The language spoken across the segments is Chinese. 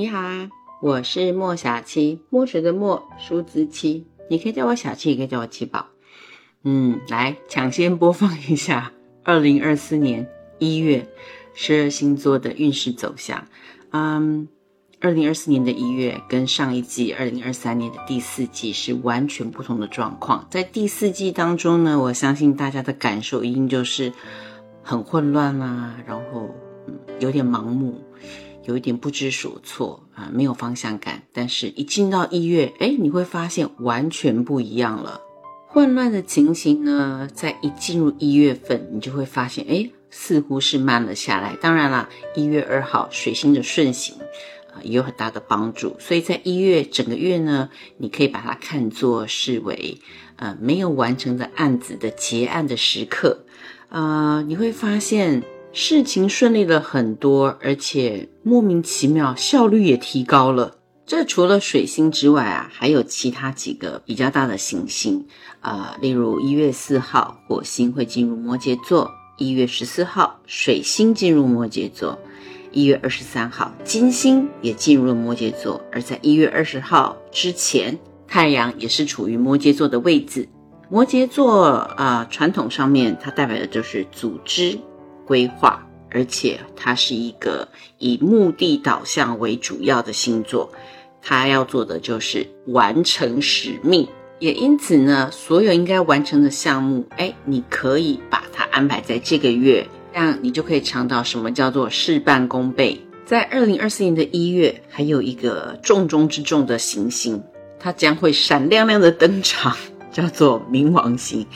你好啊，我是莫小七，墨水的墨，数字七，你可以叫我小七，也可以叫我七宝。嗯，来抢先播放一下 二零二四年一月十二星座的运势走向。嗯，二零二四年的一月跟上一季二零二三年的第四季是完全不同的状况。在第四季当中呢，我相信大家的感受一定就是很混乱啦，然后嗯有点盲目。有一点不知所措啊，没有方向感。但是，一进到一月，哎，你会发现完全不一样了。混乱的情形呢，在一进入一月份，你就会发现，哎，似乎是慢了下来。当然啦，一月二号水星的顺行啊，也有很大的帮助。所以在一月整个月呢，你可以把它看作视为呃没有完成的案子的结案的时刻。呃，你会发现。事情顺利了很多，而且莫名其妙效率也提高了。这除了水星之外啊，还有其他几个比较大的行星啊，例如一月四号火星会进入摩羯座，一月十四号水星进入摩羯座，一月二十三号金星也进入了摩羯座，而在一月二十号之前，太阳也是处于摩羯座的位置。摩羯座啊，传统上面它代表的就是组织。规划，而且它是一个以目的导向为主要的星座，它要做的就是完成使命。也因此呢，所有应该完成的项目，哎，你可以把它安排在这个月，这样你就可以尝到什么叫做事半功倍。在二零二四年的一月，还有一个重中之重的行星，它将会闪亮亮的登场，叫做冥王星。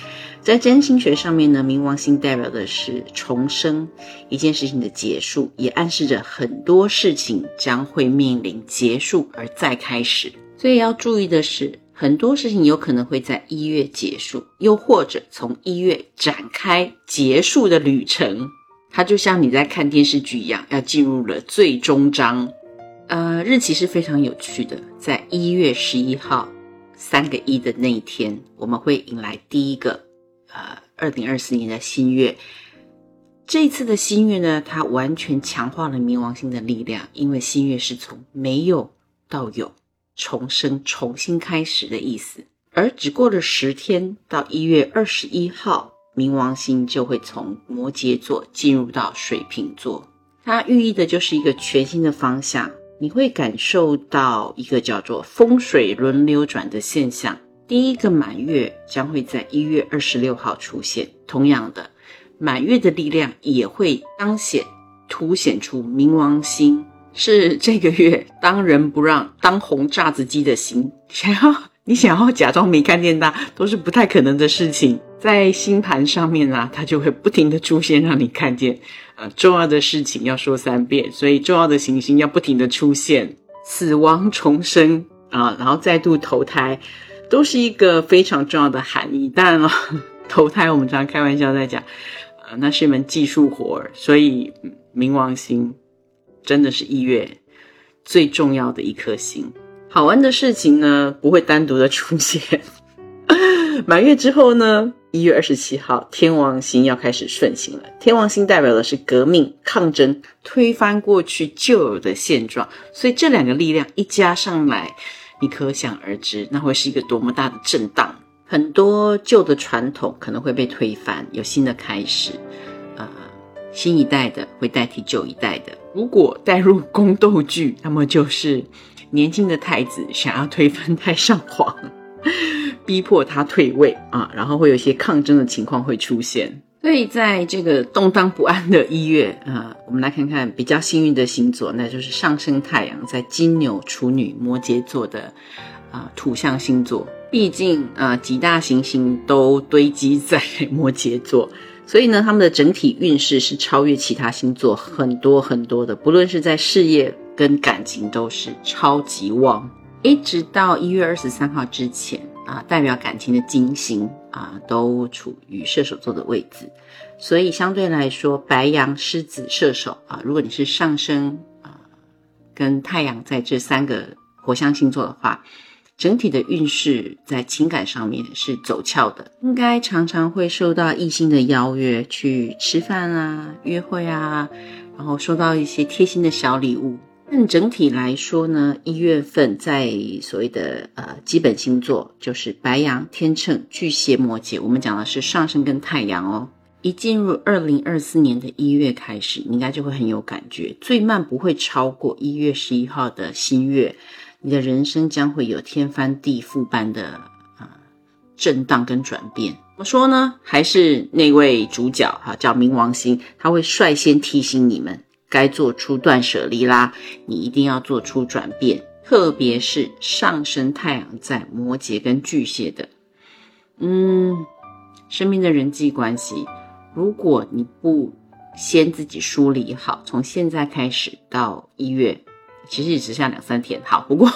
在占星学上面呢，冥王星代表的是重生，一件事情的结束，也暗示着很多事情将会面临结束而再开始。所以要注意的是，很多事情有可能会在一月结束，又或者从一月展开结束的旅程。它就像你在看电视剧一样，要进入了最终章。呃，日期是非常有趣的，在一月十一号，三个一的那一天，我们会迎来第一个。呃，二零二四年的新月，这次的新月呢，它完全强化了冥王星的力量，因为新月是从没有到有，重生、重新开始的意思。而只过了十天，到一月二十一号，冥王星就会从摩羯座进入到水瓶座，它寓意的就是一个全新的方向。你会感受到一个叫做风水轮流转的现象。第一个满月将会在一月二十六号出现。同样的，满月的力量也会彰显、凸显出冥王星是这个月当仁不让、当红炸子鸡的星。想要你想要假装没看见它，都是不太可能的事情。在星盘上面啊，它就会不停的出现，让你看见。呃，重要的事情要说三遍，所以重要的行星要不停的出现，死亡重生啊，然后再度投胎。都是一个非常重要的含义。当然了，投胎我们常常开玩笑在讲，呃，那是一门技术活儿。所以冥王星真的是一月最重要的一颗星。好玩的事情呢，不会单独的出现。满月之后呢，一月二十七号，天王星要开始顺行了。天王星代表的是革命、抗争、推翻过去旧有的现状。所以这两个力量一加上来。你可想而知，那会是一个多么大的震荡，很多旧的传统可能会被推翻，有新的开始。呃，新一代的会代替旧一代的。如果带入宫斗剧，那么就是年轻的太子想要推翻太上皇，逼迫他退位啊，然后会有一些抗争的情况会出现。所以在这个动荡不安的一月啊，我们来看看比较幸运的星座，那就是上升太阳在金牛、处女、摩羯座的啊土象星座。毕竟啊，几大行星都堆积在摩羯座，所以呢，他们的整体运势是超越其他星座很多很多的。不论是在事业跟感情，都是超级旺。一直到一月二十三号之前。啊，代表感情的金星啊，都处于射手座的位置，所以相对来说，白羊、狮子、射手啊，如果你是上升啊，跟太阳在这三个火象星座的话，整体的运势在情感上面是走俏的，应该常常会受到异性的邀约去吃饭啊、约会啊，然后收到一些贴心的小礼物。但整体来说呢，一月份在所谓的呃基本星座，就是白羊、天秤、巨蟹、摩羯，我们讲的是上升跟太阳哦。一进入二零二四年的一月开始，你应该就会很有感觉，最慢不会超过一月十一号的新月，你的人生将会有天翻地覆般的啊震荡跟转变。怎么说呢？还是那位主角哈，叫冥王星，他会率先提醒你们。该做出断舍离啦，你一定要做出转变，特别是上升太阳在摩羯跟巨蟹的，嗯，身边的人际关系，如果你不先自己梳理好，从现在开始到一月，其实只剩下两三天，好，不过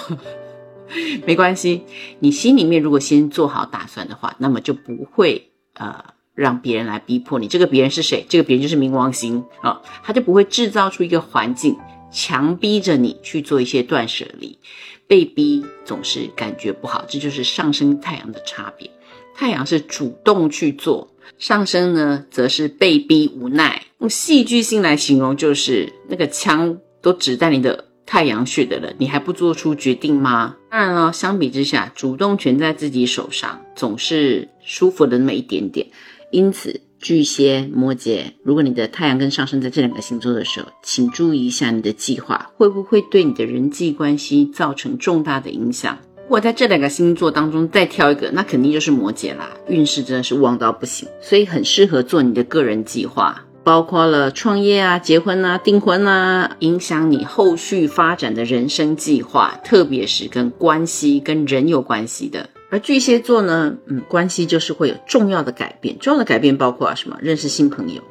没关系，你心里面如果先做好打算的话，那么就不会呃。让别人来逼迫你，这个别人是谁？这个别人就是冥王星啊，他就不会制造出一个环境，强逼着你去做一些断舍离。被逼总是感觉不好，这就是上升太阳的差别。太阳是主动去做，上升呢则是被逼无奈。用戏剧性来形容，就是那个枪都指在你的太阳穴的了，你还不做出决定吗？当然了，相比之下，主动权在自己手上，总是舒服的那么一点点。因此，巨蟹、摩羯，如果你的太阳跟上升在这两个星座的时候，请注意一下你的计划会不会对你的人际关系造成重大的影响。如果在这两个星座当中再挑一个，那肯定就是摩羯啦，运势真的是旺到不行，所以很适合做你的个人计划，包括了创业啊、结婚啊、订婚啊，影响你后续发展的人生计划，特别是跟关系、跟人有关系的。而巨蟹座呢，嗯，关系就是会有重要的改变。重要的改变包括啊什么？认识新朋友，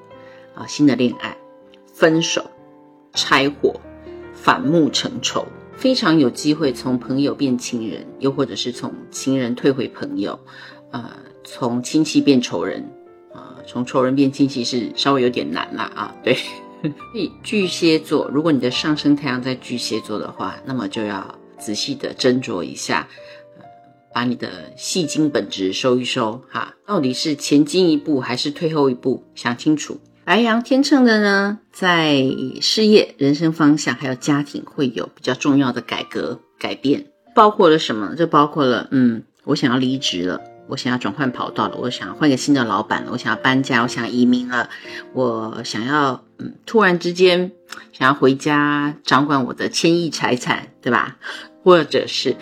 啊，新的恋爱，分手，拆伙，反目成仇，非常有机会从朋友变亲人，又或者是从情人退回朋友，呃，从亲戚变仇人，啊，从仇人变亲戚是稍微有点难啦啊。对，所以巨蟹座，如果你的上升太阳在巨蟹座的话，那么就要仔细的斟酌一下。把你的戏精本质收一收，哈，到底是前进一步还是退后一步？想清楚。白羊天秤的呢，在事业、人生方向还有家庭会有比较重要的改革改变，包括了什么？这包括了，嗯，我想要离职了，我想要转换跑道了，我想要换个新的老板了，我想要搬家，我想要移民了，我想要，嗯，突然之间想要回家掌管我的千亿财产，对吧？或者是。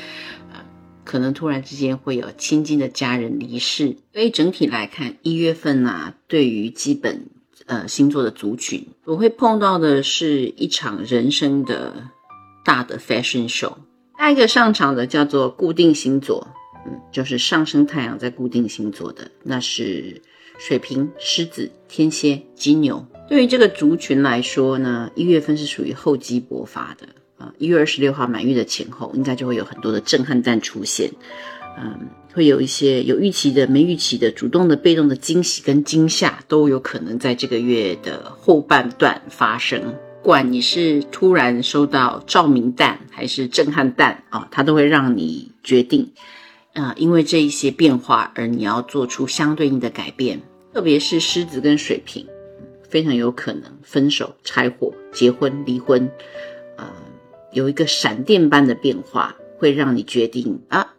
可能突然之间会有亲近的家人离世，所以整体来看，一月份呢，对于基本呃星座的族群，我会碰到的是一场人生的大的 fashion show。下一个上场的叫做固定星座，嗯，就是上升太阳在固定星座的，那是水瓶、狮子、天蝎、金牛。对于这个族群来说呢，一月份是属于厚积薄发的。一月二十六号满月的前后，应该就会有很多的震撼弹出现，嗯，会有一些有预期的、没预期的、主动的、被动的惊喜跟惊吓，都有可能在这个月的后半段发生。不管你是突然收到照明弹还是震撼弹啊，它都会让你决定，啊，因为这一些变化而你要做出相对应的改变。特别是狮子跟水瓶，非常有可能分手、拆伙、结婚、离婚，有一个闪电般的变化，会让你决定啊，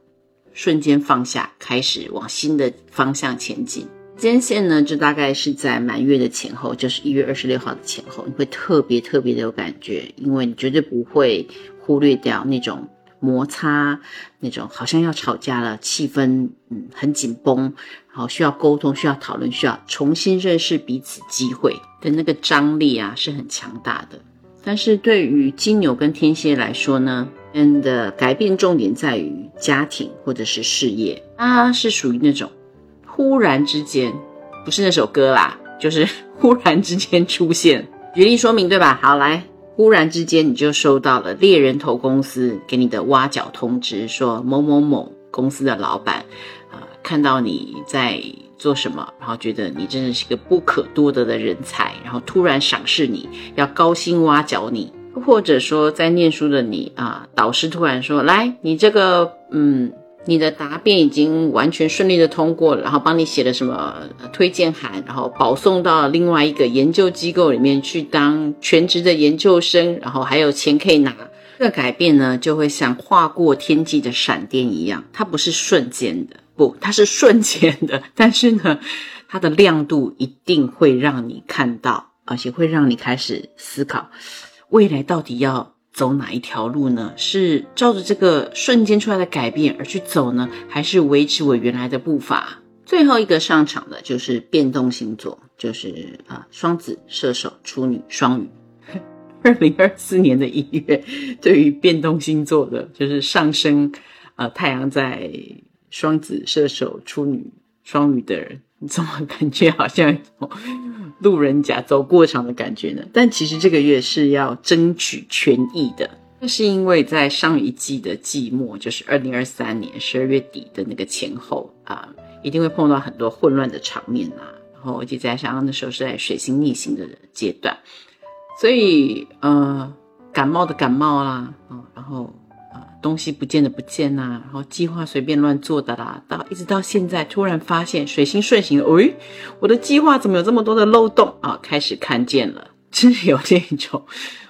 瞬间放下，开始往新的方向前进。间线呢，就大概是在满月的前后，就是一月二十六号的前后，你会特别特别的有感觉，因为你绝对不会忽略掉那种摩擦，那种好像要吵架了，气氛嗯很紧绷，然后需要沟通、需要讨论、需要重新认识彼此机会的那个张力啊，是很强大的。但是对于金牛跟天蝎来说呢，嗯的改变重点在于家庭或者是事业，它是属于那种忽然之间，不是那首歌啦，就是忽然之间出现。举例说明对吧？好，来，忽然之间你就收到了猎人头公司给你的挖角通知，说某某某公司的老板，啊，看到你在。做什么？然后觉得你真的是一个不可多得的人才，然后突然赏识你，要高薪挖角你，或者说在念书的你啊，导师突然说：“来，你这个嗯，你的答辩已经完全顺利的通过了，然后帮你写了什么推荐函，然后保送到另外一个研究机构里面去当全职的研究生，然后还有钱可以拿。”这个改变呢，就会像划过天际的闪电一样，它不是瞬间的，不，它是瞬间的，但是呢，它的亮度一定会让你看到，而且会让你开始思考，未来到底要走哪一条路呢？是照着这个瞬间出来的改变而去走呢，还是维持我原来的步伐？最后一个上场的就是变动星座，就是啊，双子、射手、处女、双鱼。二零二四年的一月，对于变动星座的，就是上升，呃，太阳在双子、射手、处女、双鱼的人，你怎么感觉好像路人甲走过场的感觉呢？但其实这个月是要争取权益的，那是因为在上一季的季末，就是二零二三年十二月底的那个前后啊，一定会碰到很多混乱的场面啊，然后而且再加上那时候是在水星逆行的阶段。所以，呃，感冒的感冒啦，啊，然后，东西不见的不见呐，然后计划随便乱做的啦，到一直到现在，突然发现水星顺行，喂，我的计划怎么有这么多的漏洞啊？开始看见了，真是有这种，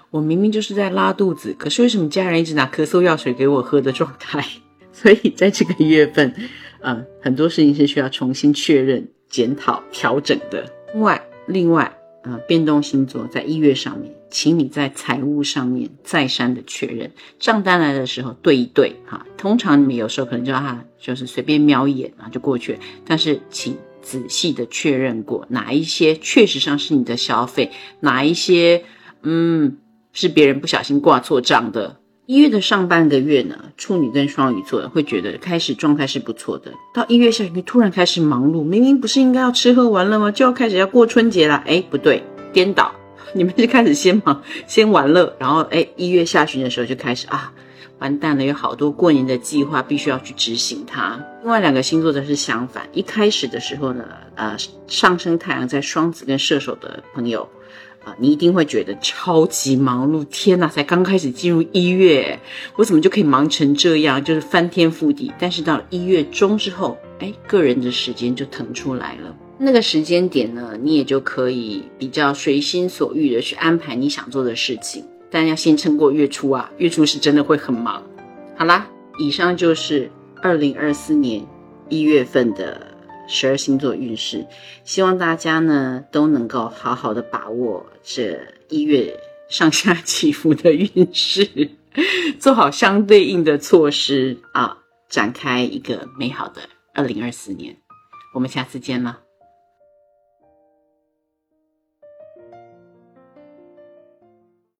我明明就是在拉肚子，可是为什么家人一直拿咳嗽药水给我喝的状态？所以在这个月份，嗯，很多事情是需要重新确认、检讨、调整的。另外，另外。呃，变动星座在一月上面，请你在财务上面再三的确认，账单来的时候对一对哈。通常你们有时候可能就啊，就是随便瞄一眼啊就过去，但是请仔细的确认过哪一些确实上是你的消费，哪一些嗯是别人不小心挂错账的。一月的上半个月呢，处女跟双鱼座会觉得开始状态是不错的。到一月下旬突然开始忙碌，明明不是应该要吃喝玩乐吗？就要开始要过春节了。哎，不对，颠倒，你们是开始先忙先玩乐，然后哎一月下旬的时候就开始啊，完蛋了，有好多过年的计划必须要去执行它。另外两个星座则是相反，一开始的时候呢，呃，上升太阳在双子跟射手的朋友。啊，你一定会觉得超级忙碌！天哪，才刚开始进入一月，我怎么就可以忙成这样？就是翻天覆地。但是到了一月中之后，哎，个人的时间就腾出来了。那个时间点呢，你也就可以比较随心所欲的去安排你想做的事情。但要先撑过月初啊，月初是真的会很忙。好啦，以上就是二零二四年一月份的。十二星座运势，希望大家呢都能够好好的把握这一月上下起伏的运势，做好相对应的措施啊，展开一个美好的二零二四年。我们下次见了。